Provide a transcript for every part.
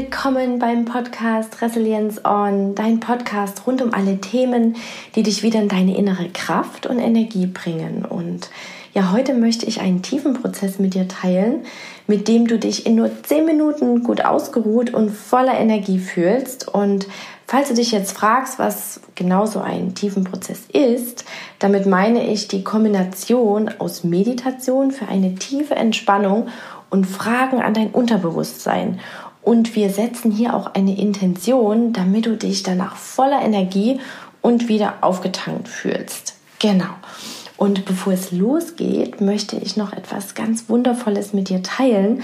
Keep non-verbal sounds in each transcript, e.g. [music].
willkommen beim Podcast Resilience On, dein Podcast rund um alle Themen, die dich wieder in deine innere Kraft und Energie bringen. Und ja, heute möchte ich einen tiefen Prozess mit dir teilen, mit dem du dich in nur 10 Minuten gut ausgeruht und voller Energie fühlst. Und falls du dich jetzt fragst, was genau so ein tiefen Prozess ist, damit meine ich die Kombination aus Meditation für eine tiefe Entspannung und Fragen an dein Unterbewusstsein. Und wir setzen hier auch eine Intention, damit du dich danach voller Energie und wieder aufgetankt fühlst. Genau. Und bevor es losgeht, möchte ich noch etwas ganz Wundervolles mit dir teilen.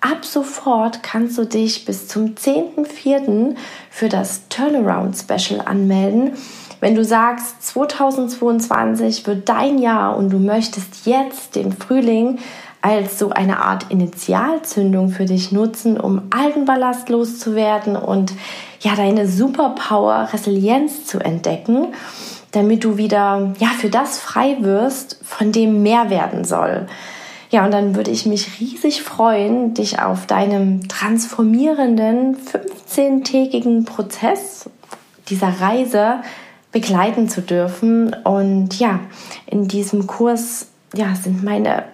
Ab sofort kannst du dich bis zum 10.04. für das Turnaround Special anmelden. Wenn du sagst, 2022 wird dein Jahr und du möchtest jetzt den Frühling als so eine Art Initialzündung für dich nutzen, um alten Ballast loszuwerden und ja, deine Superpower Resilienz zu entdecken, damit du wieder ja, für das frei wirst, von dem mehr werden soll. Ja, und dann würde ich mich riesig freuen, dich auf deinem transformierenden 15-tägigen Prozess dieser Reise begleiten zu dürfen. Und ja, in diesem Kurs ja, sind meine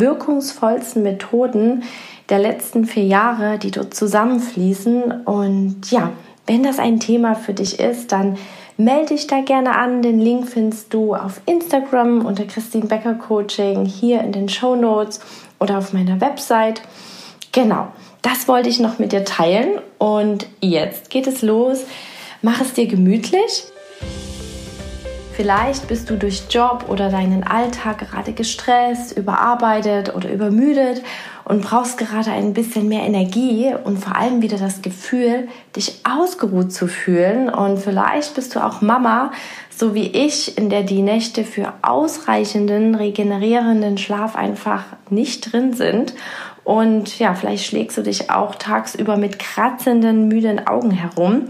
wirkungsvollsten Methoden der letzten vier Jahre, die dort zusammenfließen. Und ja, wenn das ein Thema für dich ist, dann melde dich da gerne an. Den Link findest du auf Instagram unter Christine Becker Coaching, hier in den Show Notes oder auf meiner Website. Genau, das wollte ich noch mit dir teilen. Und jetzt geht es los. Mach es dir gemütlich. Vielleicht bist du durch Job oder deinen Alltag gerade gestresst, überarbeitet oder übermüdet und brauchst gerade ein bisschen mehr Energie und vor allem wieder das Gefühl, dich ausgeruht zu fühlen. Und vielleicht bist du auch Mama, so wie ich, in der die Nächte für ausreichenden, regenerierenden Schlaf einfach nicht drin sind. Und ja, vielleicht schlägst du dich auch tagsüber mit kratzenden, müden Augen herum.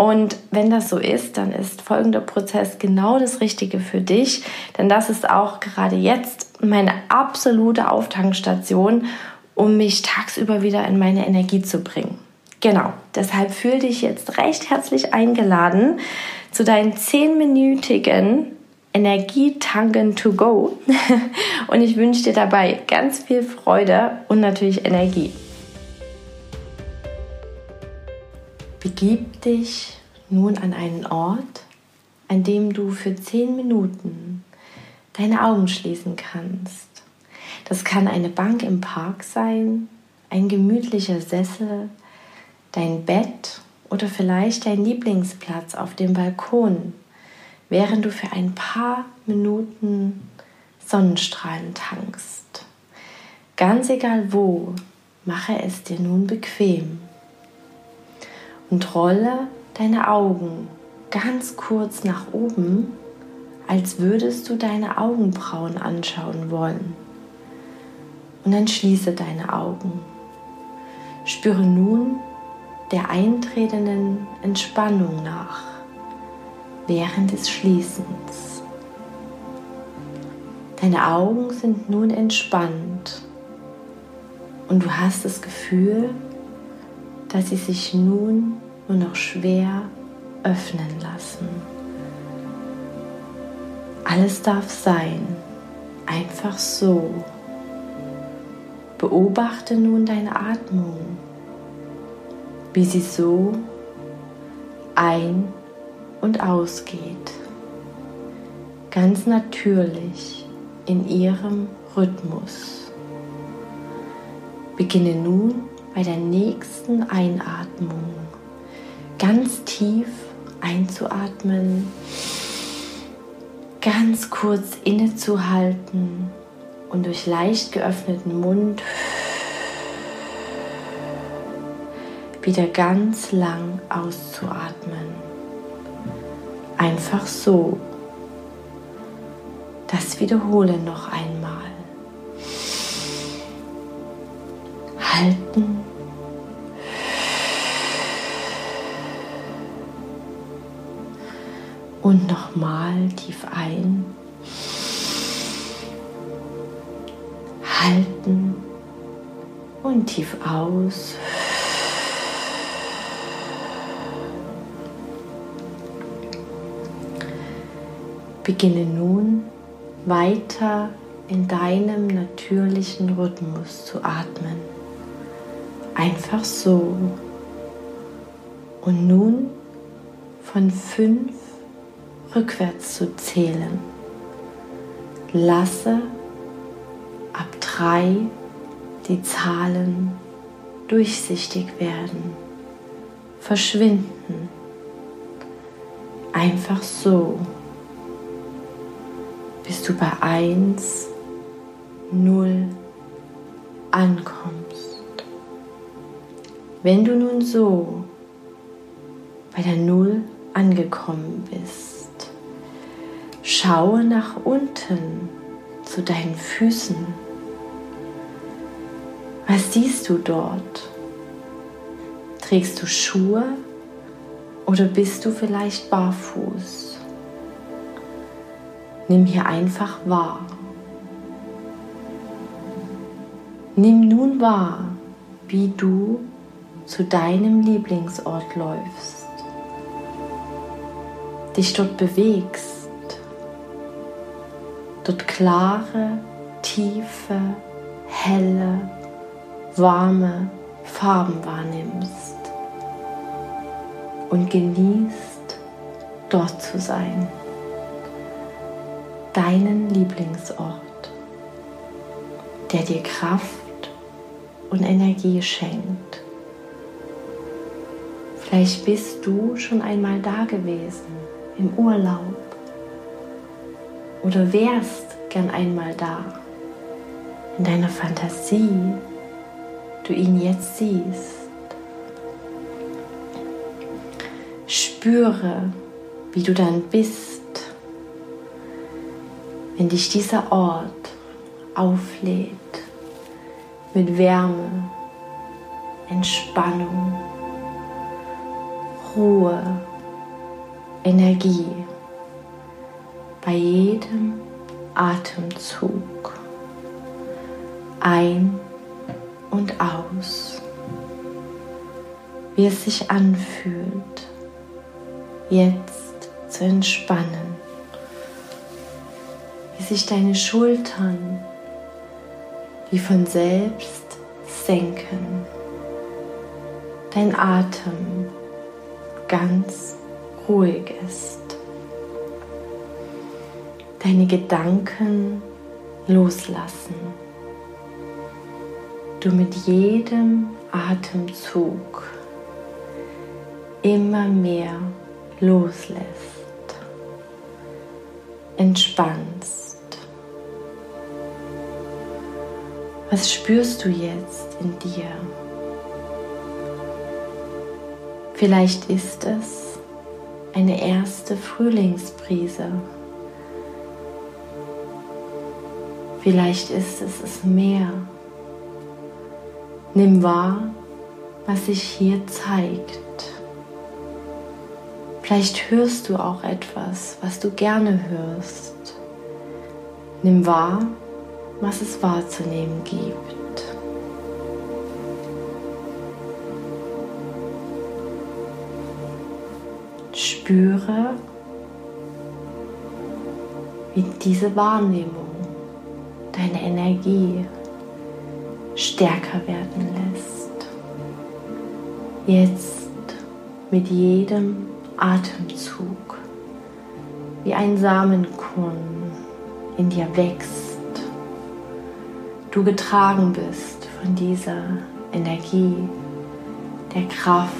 Und wenn das so ist, dann ist folgender Prozess genau das Richtige für dich, denn das ist auch gerade jetzt meine absolute Auftankstation, um mich tagsüber wieder in meine Energie zu bringen. Genau, deshalb fühl dich jetzt recht herzlich eingeladen zu deinen zehnminütigen Energietanken to go. [laughs] Und ich wünsche dir dabei ganz viel Freude und natürlich Energie. Begib dich nun an einen Ort, an dem du für zehn Minuten deine Augen schließen kannst. Das kann eine Bank im Park sein, ein gemütlicher Sessel, dein Bett oder vielleicht dein Lieblingsplatz auf dem Balkon, während du für ein paar Minuten Sonnenstrahlen tankst. Ganz egal wo, mache es dir nun bequem und rolle deine Augen ganz kurz nach oben, als würdest du deine Augenbrauen anschauen wollen. Und dann schließe deine Augen. Spüre nun der eintretenden Entspannung nach während des Schließens. Deine Augen sind nun entspannt und du hast das Gefühl, dass sie sich nun nur noch schwer öffnen lassen. Alles darf sein, einfach so. Beobachte nun deine Atmung, wie sie so ein- und ausgeht, ganz natürlich in ihrem Rhythmus. Beginne nun bei der nächsten Einatmung ganz tief einzuatmen, ganz kurz innezuhalten und durch leicht geöffneten Mund wieder ganz lang auszuatmen. Einfach so. Das wiederhole noch einmal. Halten Und nochmal tief ein. Halten. Und tief aus. Beginne nun weiter in deinem natürlichen Rhythmus zu atmen. Einfach so. Und nun von fünf rückwärts zu zählen. Lasse ab drei die Zahlen durchsichtig werden, verschwinden. Einfach so, bis du bei 1, 0 ankommst. Wenn du nun so bei der Null angekommen bist, schaue nach unten zu deinen Füßen. Was siehst du dort? Trägst du Schuhe oder bist du vielleicht barfuß? Nimm hier einfach wahr. Nimm nun wahr, wie du zu deinem Lieblingsort läufst, dich dort bewegst, dort klare, tiefe, helle, warme Farben wahrnimmst und genießt, dort zu sein. Deinen Lieblingsort, der dir Kraft und Energie schenkt. Vielleicht bist du schon einmal da gewesen, im Urlaub. Oder wärst gern einmal da, in deiner Fantasie, du ihn jetzt siehst. Spüre, wie du dann bist, wenn dich dieser Ort auflädt mit Wärme, Entspannung, Ruhe, Energie bei jedem Atemzug ein und aus, wie es sich anfühlt jetzt zu entspannen, wie sich deine Schultern wie von selbst senken, dein Atem ganz ruhig ist, deine Gedanken loslassen, du mit jedem Atemzug immer mehr loslässt, entspannst. Was spürst du jetzt in dir? Vielleicht ist es eine erste Frühlingsbrise. Vielleicht ist es das Meer. Nimm wahr, was sich hier zeigt. Vielleicht hörst du auch etwas, was du gerne hörst. Nimm wahr, was es wahrzunehmen gibt. Spüre, wie diese Wahrnehmung deine Energie stärker werden lässt. Jetzt mit jedem Atemzug, wie ein Samenkorn in dir wächst, du getragen bist von dieser Energie, der Kraft,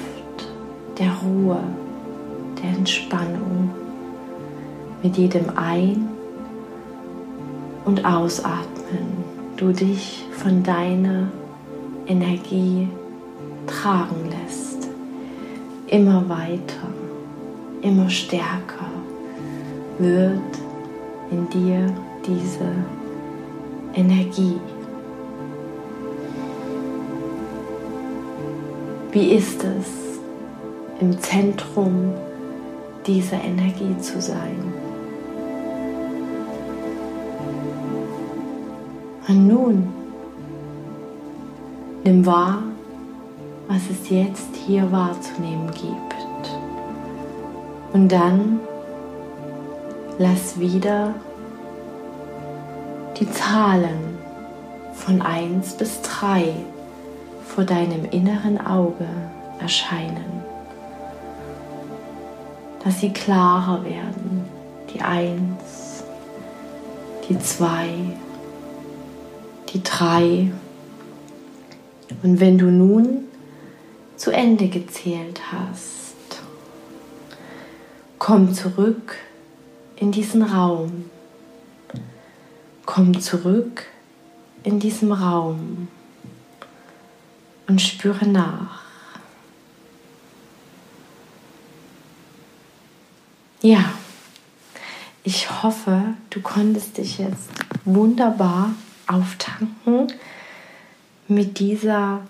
der Ruhe, der Entspannung, mit jedem Ein- und Ausatmen du dich von deiner Energie tragen lässt, immer weiter immer stärker wird in dir diese Energie. Wie ist es, im Zentrum dieser Energie zu sein? Und nun nimm wahr, was es jetzt hier wahrzunehmen gibt. Und dann lass wieder die Zahlen von 1 bis 3 vor deinem inneren Auge erscheinen. Dass sie klarer werden. Die 1, die 2, die 3. Und wenn du nun zu Ende gezählt hast, komm zurück in diesen Raum. Komm zurück in diesem Raum und spüre nach. Ja, ich hoffe, du konntest dich jetzt wunderbar auftanken mit dieser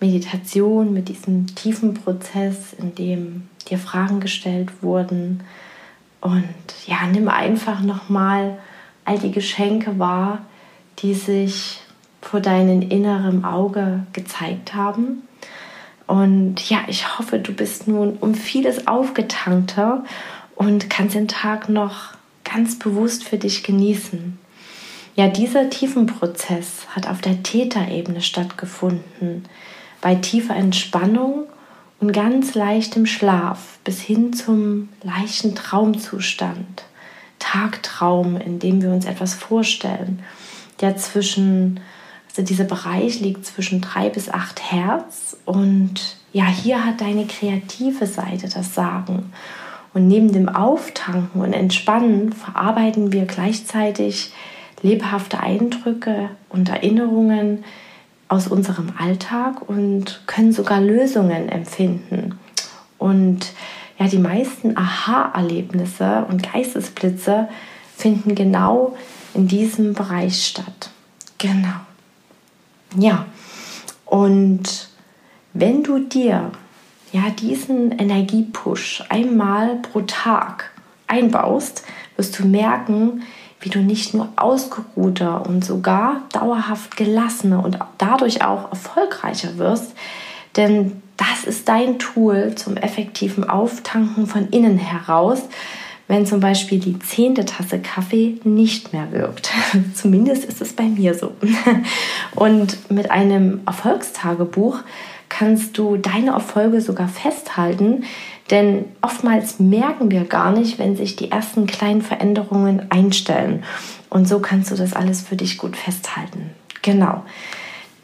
Meditation, mit diesem tiefen Prozess, in dem dir Fragen gestellt wurden. Und ja, nimm einfach nochmal all die Geschenke wahr, die sich vor deinem inneren Auge gezeigt haben. Und ja, ich hoffe, du bist nun um vieles aufgetankter und kannst den Tag noch ganz bewusst für dich genießen. Ja, dieser Tiefenprozess hat auf der Täterebene stattgefunden, bei tiefer Entspannung und ganz leichtem Schlaf bis hin zum leichten Traumzustand, Tagtraum, in dem wir uns etwas vorstellen, der zwischen, also dieser Bereich liegt zwischen drei bis acht Hertz. Und ja, hier hat deine kreative Seite das Sagen. Und neben dem Auftanken und Entspannen verarbeiten wir gleichzeitig lebhafte Eindrücke und Erinnerungen aus unserem Alltag und können sogar Lösungen empfinden. Und ja, die meisten Aha-Erlebnisse und Geistesblitze finden genau in diesem Bereich statt. Genau. Ja, und wenn du dir ja diesen Energiepush einmal pro Tag einbaust, wirst du merken, wie du nicht nur ausgeruhter und sogar dauerhaft gelassener und dadurch auch erfolgreicher wirst, denn das ist dein Tool zum effektiven Auftanken von innen heraus, wenn zum Beispiel die zehnte Tasse Kaffee nicht mehr wirkt. [laughs] Zumindest ist es bei mir so. [laughs] Und mit einem Erfolgstagebuch kannst du deine Erfolge sogar festhalten, denn oftmals merken wir gar nicht, wenn sich die ersten kleinen Veränderungen einstellen. Und so kannst du das alles für dich gut festhalten. Genau.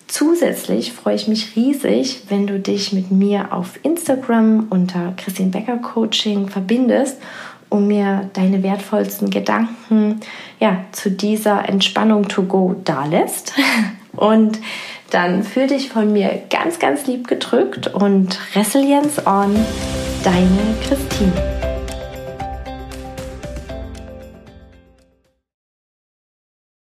Zusätzlich freue ich mich riesig, wenn du dich mit mir auf Instagram unter Christine Becker Coaching verbindest und mir deine wertvollsten Gedanken ja, zu dieser Entspannung to go dalässt. [laughs] Und dann fühl dich von mir ganz, ganz lieb gedrückt und Resilience on, deine Christine.